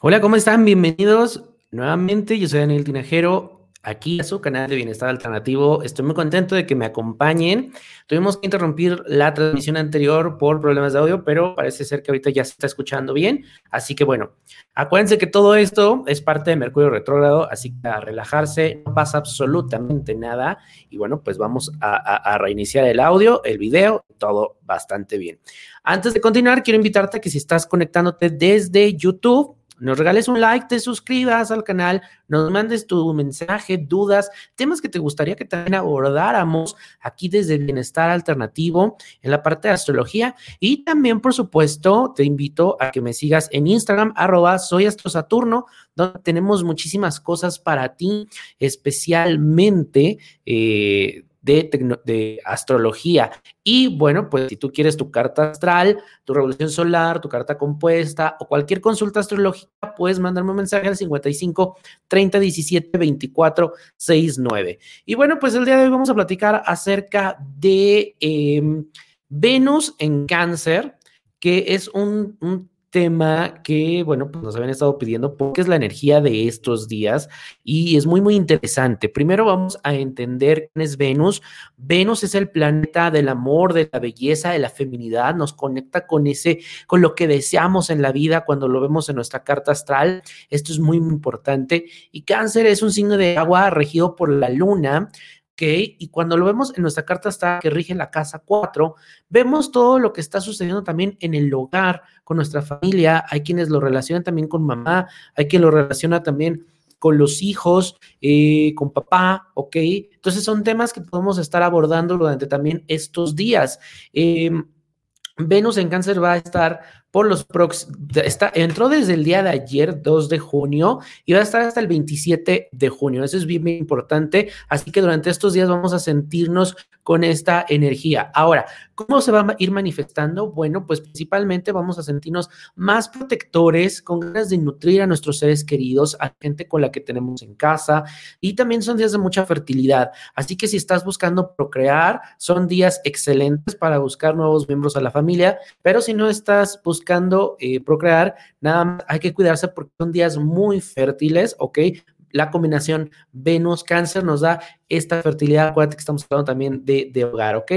Hola, ¿cómo están? Bienvenidos nuevamente. Yo soy Daniel Tinajero, aquí a su canal de Bienestar Alternativo. Estoy muy contento de que me acompañen. Tuvimos que interrumpir la transmisión anterior por problemas de audio, pero parece ser que ahorita ya se está escuchando bien. Así que bueno, acuérdense que todo esto es parte de Mercurio retrógrado, así que a relajarse, no pasa absolutamente nada. Y bueno, pues vamos a, reiniciar el audio, el video, todo bastante bien. Antes de continuar, quiero invitarte a que si estás conectándote desde YouTube, nos regales un like, te suscribas al canal, nos mandes tu mensaje, dudas, temas que te gustaría que también abordáramos aquí desde Bienestar Alternativo en la parte de astrología. Y también, por supuesto, te invito a que me sigas en Instagram, arroba soy donde tenemos muchísimas cosas para ti, especialmente eh, de, astrología. Y bueno, pues si tú quieres tu carta astral, tu revolución solar, tu carta compuesta o cualquier consulta astrológica, puedes mandarme un mensaje al 55 30 17 24 69. Y bueno, pues el día de hoy vamos a platicar acerca de em, Venus en cáncer, que es un, un tema que, bueno, pues nos habían estado pidiendo porque es la energía de estos días y es muy, muy interesante. Primero vamos a entender quién es Venus. Venus es el planeta del amor, de la belleza, de la feminidad, nos conecta con ese, con lo que deseamos en la vida cuando lo vemos en nuestra carta astral. Esto es muy, muy importante. Y cáncer es un signo de agua regido por la luna y cuando lo vemos en nuestra carta está que rige la casa 4, vemos todo lo que está sucediendo también en el hogar, con nuestra familia. Hay quienes lo relacionan también con mamá, hay quien lo relaciona también con los hijos, eh, con papá, ¿ok? Entonces son temas que podemos estar abordando durante también estos días. Em, Venus en cáncer va a estar por los próximos, está, entró desde el día de ayer, 2 de junio, y va a estar hasta el 27 de junio. Eso es bien, bien importante. Así que durante estos días vamos a sentirnos con esta energía. Ahora, ¿cómo se va a ir manifestando? Bueno, pues principalmente vamos a sentirnos más protectores, con ganas de nutrir a nuestros seres queridos, a gente con la que tenemos en casa, y también son días de mucha fertilidad. Así que si estás buscando procrear, son días excelentes para buscar nuevos miembros a la familia, pero si no estás buscando buscando eh, procrear, nada más hay que cuidarse porque son días muy fértiles, ¿ok? La combinación Venus-Cáncer nos da esta fertilidad. Acuérdate que estamos hablando también de, de hogar, ¿ok?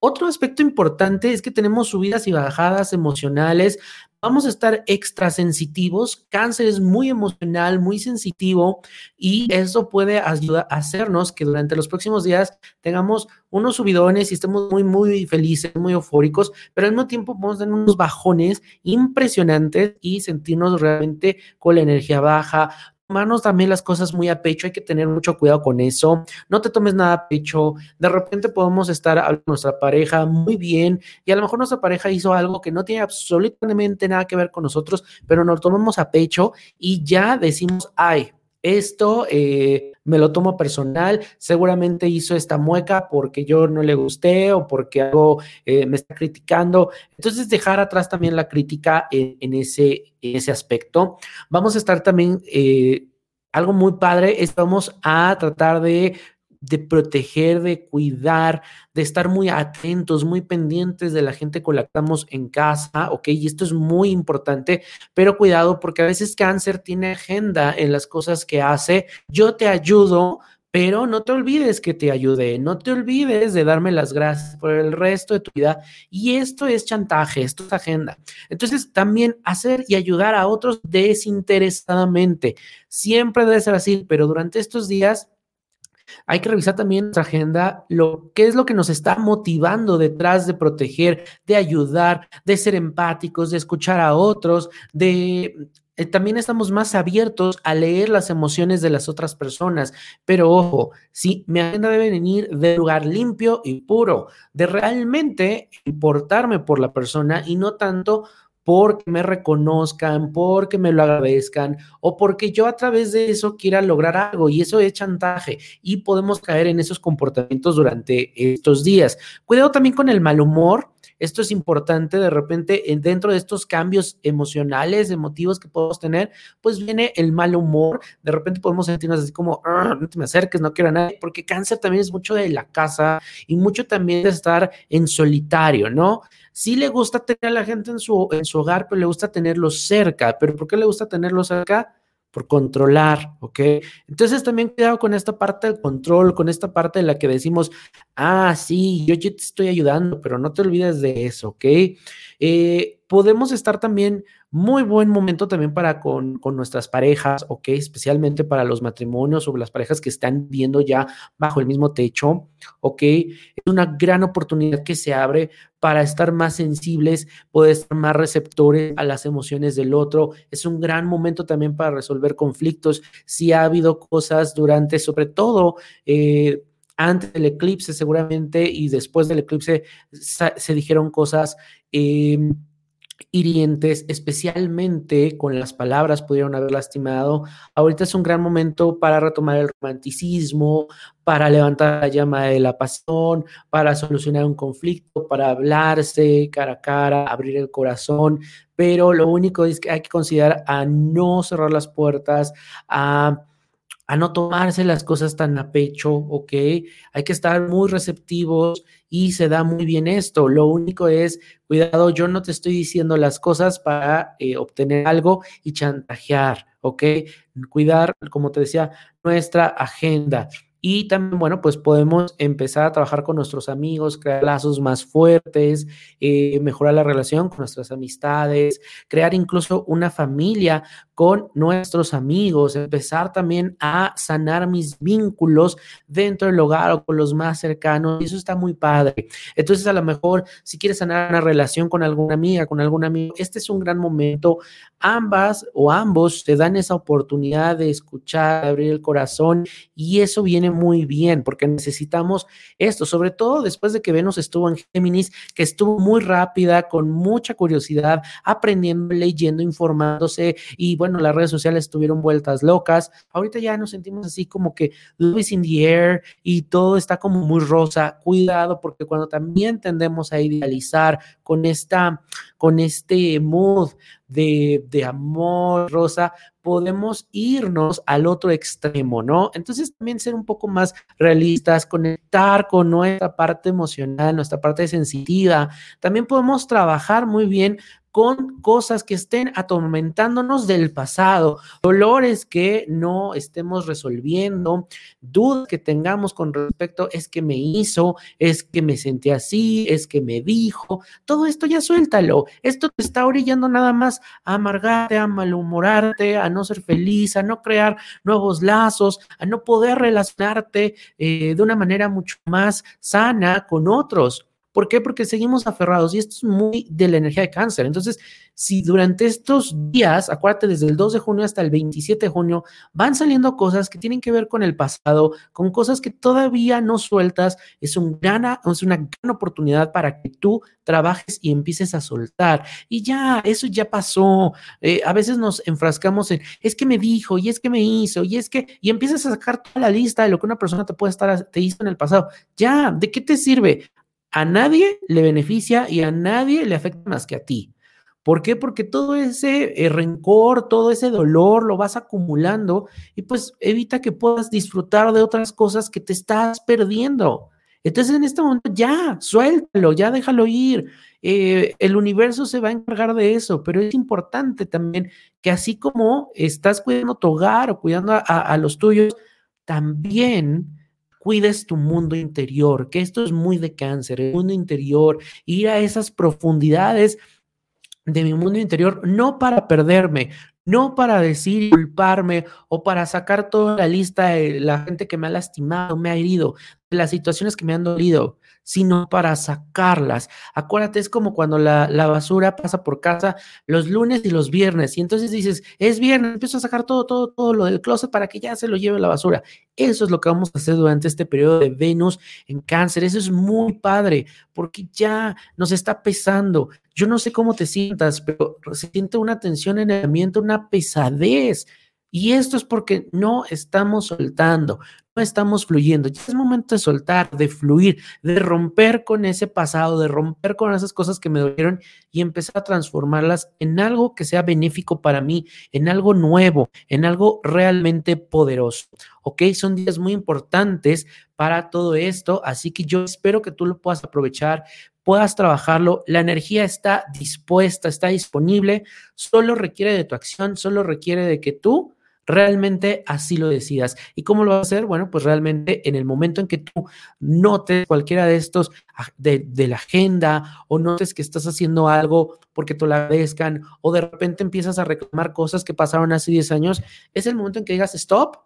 Otro aspecto importante es que tenemos subidas y bajadas emocionales vamos a estar extrasensitivos. Cáncer es muy emocional, muy sensitivo y eso puede ayudar hacernos que durante los próximos días tengamos unos subidones y estemos muy, muy felices, muy eufóricos, pero al mismo tiempo podemos tener unos bajones impresionantes y sentirnos realmente con la energía baja, tomarnos también las cosas muy a pecho, hay que tener mucho cuidado con eso, no te tomes nada a pecho, de repente podemos estar a nuestra pareja muy bien y a lo mejor nuestra pareja hizo algo que no tiene absolutamente nada que ver con nosotros, pero nos tomamos a pecho y ya decimos, ay, esto eh, me lo tomo personal, seguramente hizo esta mueca porque yo no le gusté o porque algo eh, me está criticando. Entonces, dejar atrás también la crítica en, ese, ese aspecto. Vamos a estar también, eh, algo muy padre, es vamos a tratar de de proteger, de cuidar, de estar muy atentos, muy pendientes de la gente con la que estamos en casa, ¿ok? Y esto es muy importante, pero cuidado porque a veces cáncer tiene agenda en las cosas que hace. Yo te ayudo, pero no te olvides que te ayudé, no te olvides de darme las gracias por el resto de tu vida. Y esto es chantaje, esto es agenda. Entonces, también hacer y ayudar a otros desinteresadamente. Siempre debe ser así, pero durante estos días hay que revisar también nuestra agenda, lo qué es lo que nos está motivando detrás de proteger, de ayudar, de ser empáticos, de escuchar a otros, de eh, también estamos más abiertos a leer las emociones de las otras personas. Pero ojo, sí, mi agenda debe venir de lugar limpio y puro, de realmente importarme por la persona y no tanto porque me reconozcan, porque me lo agradezcan o porque yo a través de eso quiera lograr algo y eso es chantaje y podemos caer en esos comportamientos durante estos días. Cuidado también con el mal humor Esto es importante de repente dentro de estos cambios emocionales, emotivos que podemos tener, pues viene el mal humor. De repente podemos sentirnos así como, no te me acerques, no quiero a nadie, porque cáncer también es mucho de la casa y mucho también de estar en solitario, ¿no? Sí le gusta tener a la gente en su, en su hogar, pero le gusta tenerlos cerca. ¿Pero por qué le gusta tenerlos cerca? por controlar, ¿ok? Entonces también cuidado con esta parte del control, con esta parte de la que decimos, ah, sí, yo, te estoy ayudando, pero no te olvides de eso, ¿ok? Eh, podemos estar también muy buen momento también para con, con, nuestras parejas, ¿ok? Especialmente para los matrimonios o las parejas que están viendo ya bajo el mismo techo, ¿ok? Es una gran oportunidad que se abre para estar más sensibles, poder estar más receptores a las emociones del otro. Es un gran momento también para resolver conflictos. Si ha habido cosas durante, sobre todo, eh, antes del eclipse seguramente y después del eclipse se, dijeron cosas eh, hirientes, especialmente con las palabras pudieron haber lastimado. Ahorita es un gran momento para retomar el romanticismo, para levantar la llama de la pasión, para solucionar un conflicto, para hablarse cara a cara, abrir el corazón, pero lo único es que hay que considerar a no cerrar las puertas, a a no tomarse las cosas tan a pecho, ¿ok? Hay que estar muy receptivos y se da muy bien esto. Lo único es, cuidado, yo no te estoy diciendo las cosas para eh, obtener algo y chantajear, ¿ok? Cuidar, como te decía, nuestra agenda. Y también, bueno, pues podemos empezar a trabajar con nuestros amigos, crear lazos más fuertes, eh, mejorar la relación con nuestras amistades, crear incluso una familia con nuestros amigos, empezar también a sanar mis vínculos dentro del hogar o con los más cercanos. Y eso está muy padre. Entonces, a lo mejor, si quieres sanar una relación con alguna amiga, con algún amigo, este es un gran momento. Ambas o ambos te dan esa oportunidad de escuchar, de abrir el corazón y eso viene muy bien porque necesitamos esto, sobre todo después de que Venus estuvo en Géminis, que estuvo muy rápida, con mucha curiosidad, aprendiendo, leyendo, informándose y bueno, las redes sociales estuvieron vueltas locas. Ahorita ya nos sentimos así como que Luis in the air y todo está como muy rosa. Cuidado porque cuando también tendemos a idealizar con esta, con este mood de, de amor rosa, podemos irnos al otro extremo, ¿no? Entonces también ser un poco más realistas, conectar con nuestra parte emocional, nuestra parte sensitiva. También podemos trabajar muy bien con cosas que estén atormentándonos del pasado, dolores que no estemos resolviendo, dudas que tengamos con respecto, es que me hizo, es que me sentí así, es que me dijo, todo esto ya suéltalo, esto te está orillando nada más a amargarte, a malhumorarte, a no ser feliz, a no crear nuevos lazos, a no poder relacionarte eh, de una manera mucho más sana con otros. ¿Por qué? Porque seguimos aferrados y esto es muy de la energía de cáncer. Entonces, si durante estos días, acuérdate, desde el 2 de junio hasta el 27 de junio, van saliendo cosas que tienen que ver con el pasado, con cosas que todavía no sueltas, es, una gran oportunidad para que tú trabajes y empieces a soltar. Y ya, eso ya pasó. Eh, a veces nos enfrascamos en, es que me dijo, y es que me hizo, y es que, y empiezas a sacar toda la lista de lo que una persona te puede estar, te hizo en el pasado. Ya, ¿de qué te sirve? A nadie le beneficia y a nadie le afecta más que a ti. ¿Por qué? Porque todo ese eh, rencor, todo ese dolor lo vas acumulando y pues evita que puedas disfrutar de otras cosas que te estás perdiendo. Entonces en este momento ya, suéltalo, ya déjalo ir. Eh, el universo se va a encargar de eso, pero es importante también que así como estás cuidando tu hogar o cuidando a los tuyos, también cuides tu mundo interior, que esto es muy de cáncer, el mundo interior, ir a esas profundidades de mi mundo interior, no para perderme, no para decir culparme o para sacar toda la lista de la gente que me ha lastimado, me ha herido, de las situaciones que me han dolido, sino para sacarlas. Acuérdate, es como cuando la, basura pasa por casa los lunes y los viernes, y entonces dices, es viernes, empiezo a sacar todo, todo, todo lo del closet para que ya se lo lleve la basura. Eso es lo que vamos a hacer durante este periodo de Venus en cáncer. Eso es muy padre, porque ya nos está pesando. Yo no sé cómo te sientas, pero se siente una tensión en el ambiente, una pesadez Y esto es porque no estamos soltando, no estamos fluyendo. Ya es momento de soltar, de fluir, de romper con ese pasado, de romper con esas cosas que me dolieron y empezar a transformarlas en algo que sea benéfico para mí, en algo nuevo, en algo realmente poderoso. ¿Ok? Son días muy importantes para todo esto, así que yo espero que tú lo puedas aprovechar puedas trabajarlo. La energía está dispuesta, está disponible, solo requiere de tu acción, solo requiere de que tú realmente así lo decidas. ¿Y cómo lo vas a hacer? Bueno, pues realmente en el momento en que tú notes cualquiera de estos de, la agenda o notes que estás haciendo algo porque te lo agradezcan o de repente empiezas a reclamar cosas que pasaron hace 10 años, es el momento en que digas stop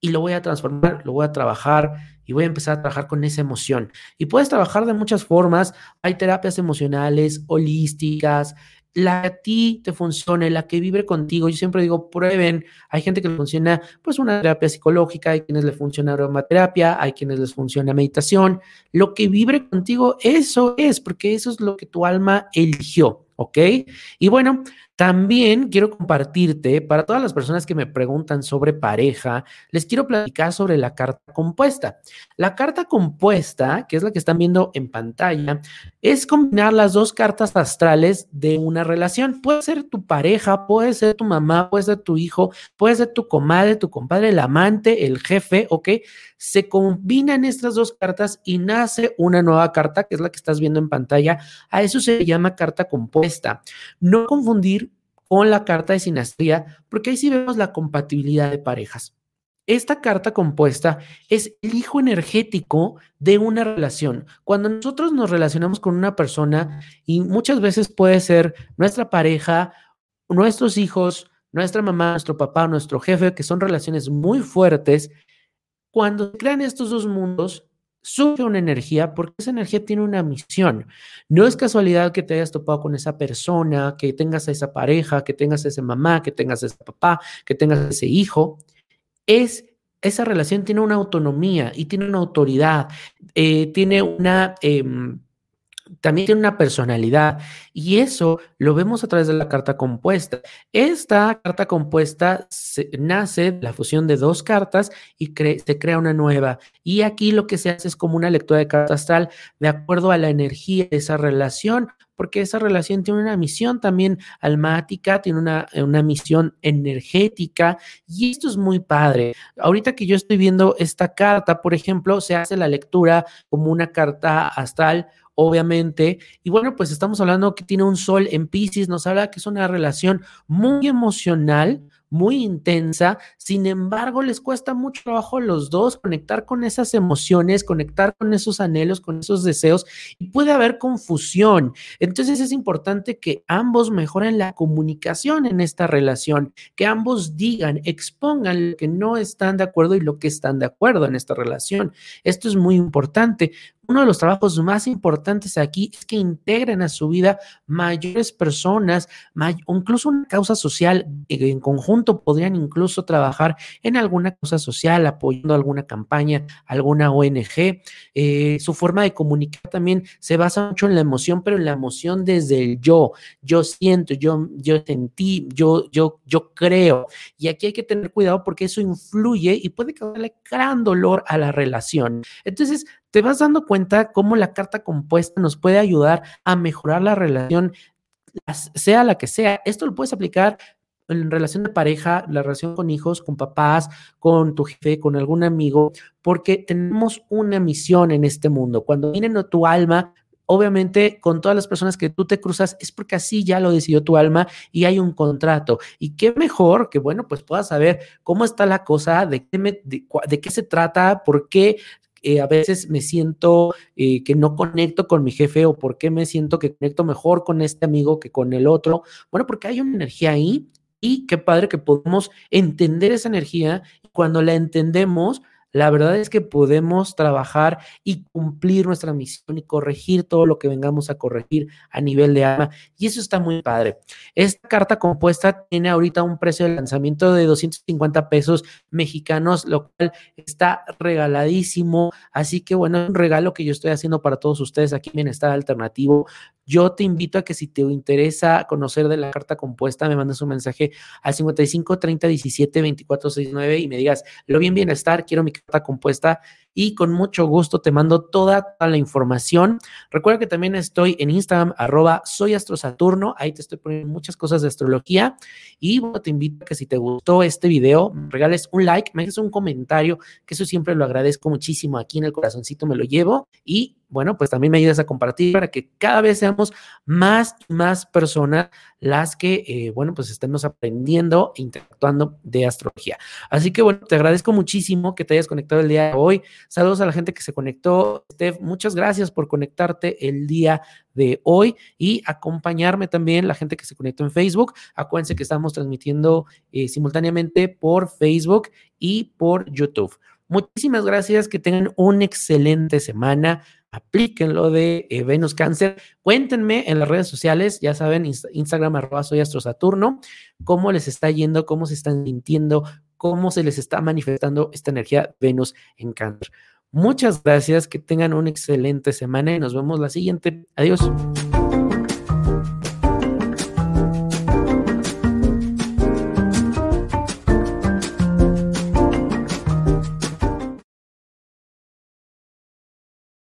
y lo voy a transformar, lo voy a trabajar y voy a empezar a trabajar con esa emoción. Y puedes trabajar de muchas formas. Hay terapias emocionales, holísticas, la que a ti te funcione, la que vibre contigo. Yo siempre digo, prueben. Hay gente que le funciona pues una terapia psicológica, hay quienes le funciona aromaterapia, hay quienes les funciona meditación. Lo que vibre contigo, eso es, porque eso es lo que tu alma eligió, ¿ok? Y bueno, también quiero compartirte, para todas las personas que me preguntan sobre pareja, les quiero platicar sobre la carta compuesta. La carta compuesta, que es la que están viendo en pantalla, es combinar las dos cartas astrales de una relación. Puede ser tu pareja, puede ser tu mamá, puede ser tu hijo, puede ser tu comadre, tu compadre, el amante, el jefe, ¿ok? Se combinan estas dos cartas y nace una nueva carta, que es la que estás viendo en pantalla. A eso se llama carta compuesta. No confundir con la carta de sinastría, porque ahí sí vemos la compatibilidad de parejas. Esta carta compuesta es el hijo energético de una relación. Cuando nosotros nos relacionamos con una persona, y muchas veces puede ser nuestra pareja, nuestros hijos, nuestra mamá, nuestro papá, nuestro jefe, que son relaciones muy fuertes, cuando crean estos dos mundos, surge una energía porque esa energía tiene una misión. No es casualidad que te hayas topado con esa persona, que tengas a esa pareja, que tengas a esa mamá, que tengas a ese papá, que tengas a ese hijo. Es esa relación tiene una autonomía y tiene una autoridad, eh, tiene una em, también tiene una personalidad y eso lo vemos a través de la carta compuesta. Esta carta compuesta nace de la fusión de dos cartas y se crea una nueva. Y aquí lo que se hace es como una lectura de carta astral de acuerdo a la energía de esa relación, porque esa relación tiene una misión también almática, tiene una, una misión energética y esto es muy padre. Ahorita que yo estoy viendo esta carta, por ejemplo, se hace la lectura como una carta astral obviamente. Y bueno, pues estamos hablando que tiene un sol en Pisces, nos habla que es una relación muy emocional, muy intensa, sin embargo les cuesta mucho trabajo a los dos conectar con esas emociones, conectar con esos anhelos, con esos deseos y puede haber confusión. Entonces es importante que ambos mejoren la comunicación en esta relación, que ambos digan, expongan lo que no están de acuerdo y lo que están de acuerdo en esta relación. Esto es muy importante uno de los trabajos más importantes aquí es que integren a su vida mayores personas, incluso una causa social, en conjunto podrían incluso trabajar en alguna causa social, apoyando alguna campaña, alguna ONG. Eh, su forma de comunicar también se basa mucho en la emoción, pero en la emoción desde el yo. Yo siento, yo, yo sentí, yo, yo, yo creo. Y aquí hay que tener cuidado porque eso influye y puede causarle gran dolor a la relación. Entonces, te vas dando cuenta cómo la carta compuesta nos puede ayudar a mejorar la relación, sea la que sea. Esto lo puedes aplicar en relación de pareja, la relación con hijos, con papás, con tu jefe, con algún amigo, porque tenemos una misión en este mundo. Cuando viene tu alma, obviamente con todas las personas que tú te cruzas es porque así ya lo decidió tu alma y hay un contrato. Y qué mejor que, bueno, pues puedas saber cómo está la cosa, de qué, de qué se trata, por qué eh, a veces me siento eh, que no conecto con mi jefe o por qué me siento que conecto mejor con este amigo que con el otro. Bueno, porque hay una energía ahí y qué padre que podemos entender esa energía cuando la entendemos, la verdad es que podemos trabajar y cumplir nuestra misión y corregir todo lo que vengamos a corregir a nivel de alma. Y eso está muy padre. Esta carta compuesta tiene ahorita un precio de lanzamiento de 250 pesos mexicanos, lo cual está regaladísimo. Así que bueno, es un regalo que yo estoy haciendo para todos ustedes aquí en Bienestar Alternativo yo te invito a que si te interesa conocer de la carta compuesta, me mandes un mensaje al 55 30 17 24 69 y me digas, lo bien bienestar, quiero mi carta compuesta y con mucho gusto te mando toda, la información. Recuerda que también estoy en Instagram, arroba soy astrosaturno, ahí te estoy poniendo muchas cosas de astrología y bueno, te invito a que si te gustó este video, regales un like, me dejes un comentario, que eso siempre lo agradezco muchísimo, aquí en el corazoncito me lo llevo y bueno, pues también me ayudas a compartir para que cada vez seamos más y más personas las que, eh, bueno, pues estemos aprendiendo e interactuando de astrología. Así que, bueno, te agradezco muchísimo que te hayas conectado el día de hoy. Saludos a la gente que se conectó. Steph, muchas gracias por conectarte el día de hoy y acompañarme también la gente que se conectó en Facebook. Acuérdense que estamos transmitiendo eh, simultáneamente por Facebook y por YouTube. Muchísimas gracias, que tengan una excelente semana apliquen lo de eh, Venus Cáncer. Cuéntenme en las redes sociales, ya saben, Instagram arroba soy Saturno, cómo les está yendo, cómo se están sintiendo, cómo se les está manifestando esta energía Venus en Cáncer. Muchas gracias, que tengan una excelente semana y nos vemos la siguiente. Adiós.